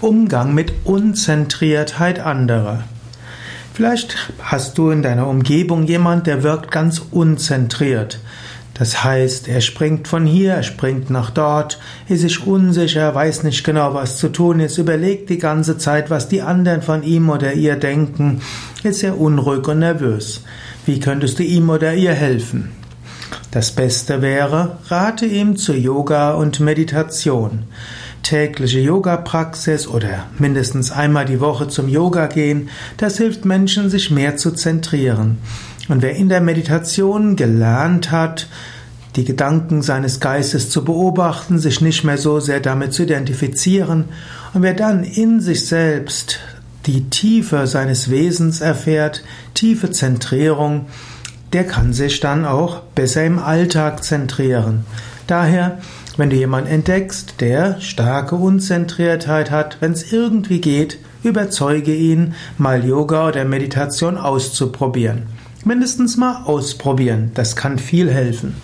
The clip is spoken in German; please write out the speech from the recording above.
Umgang mit Unzentriertheit anderer. Vielleicht hast du in deiner Umgebung jemand, der wirkt ganz unzentriert. Das heißt, er springt von hier, er springt nach dort, ist sich unsicher, weiß nicht genau, was zu tun ist, überlegt die ganze Zeit, was die anderen von ihm oder ihr denken, ist sehr unruhig und nervös. Wie könntest du ihm oder ihr helfen? Das Beste wäre, rate ihm zu Yoga und Meditation. Tägliche Yoga-Praxis oder mindestens einmal die Woche zum Yoga gehen, das hilft Menschen, sich mehr zu zentrieren. Und wer in der Meditation gelernt hat, die Gedanken seines Geistes zu beobachten, sich nicht mehr so sehr damit zu identifizieren, und wer dann in sich selbst die Tiefe seines Wesens erfährt, tiefe Zentrierung, der kann sich dann auch besser im Alltag zentrieren. Daher, wenn du jemanden entdeckst, der starke Unzentriertheit hat, wenn es irgendwie geht, überzeuge ihn, mal Yoga oder Meditation auszuprobieren. Mindestens mal ausprobieren, das kann viel helfen.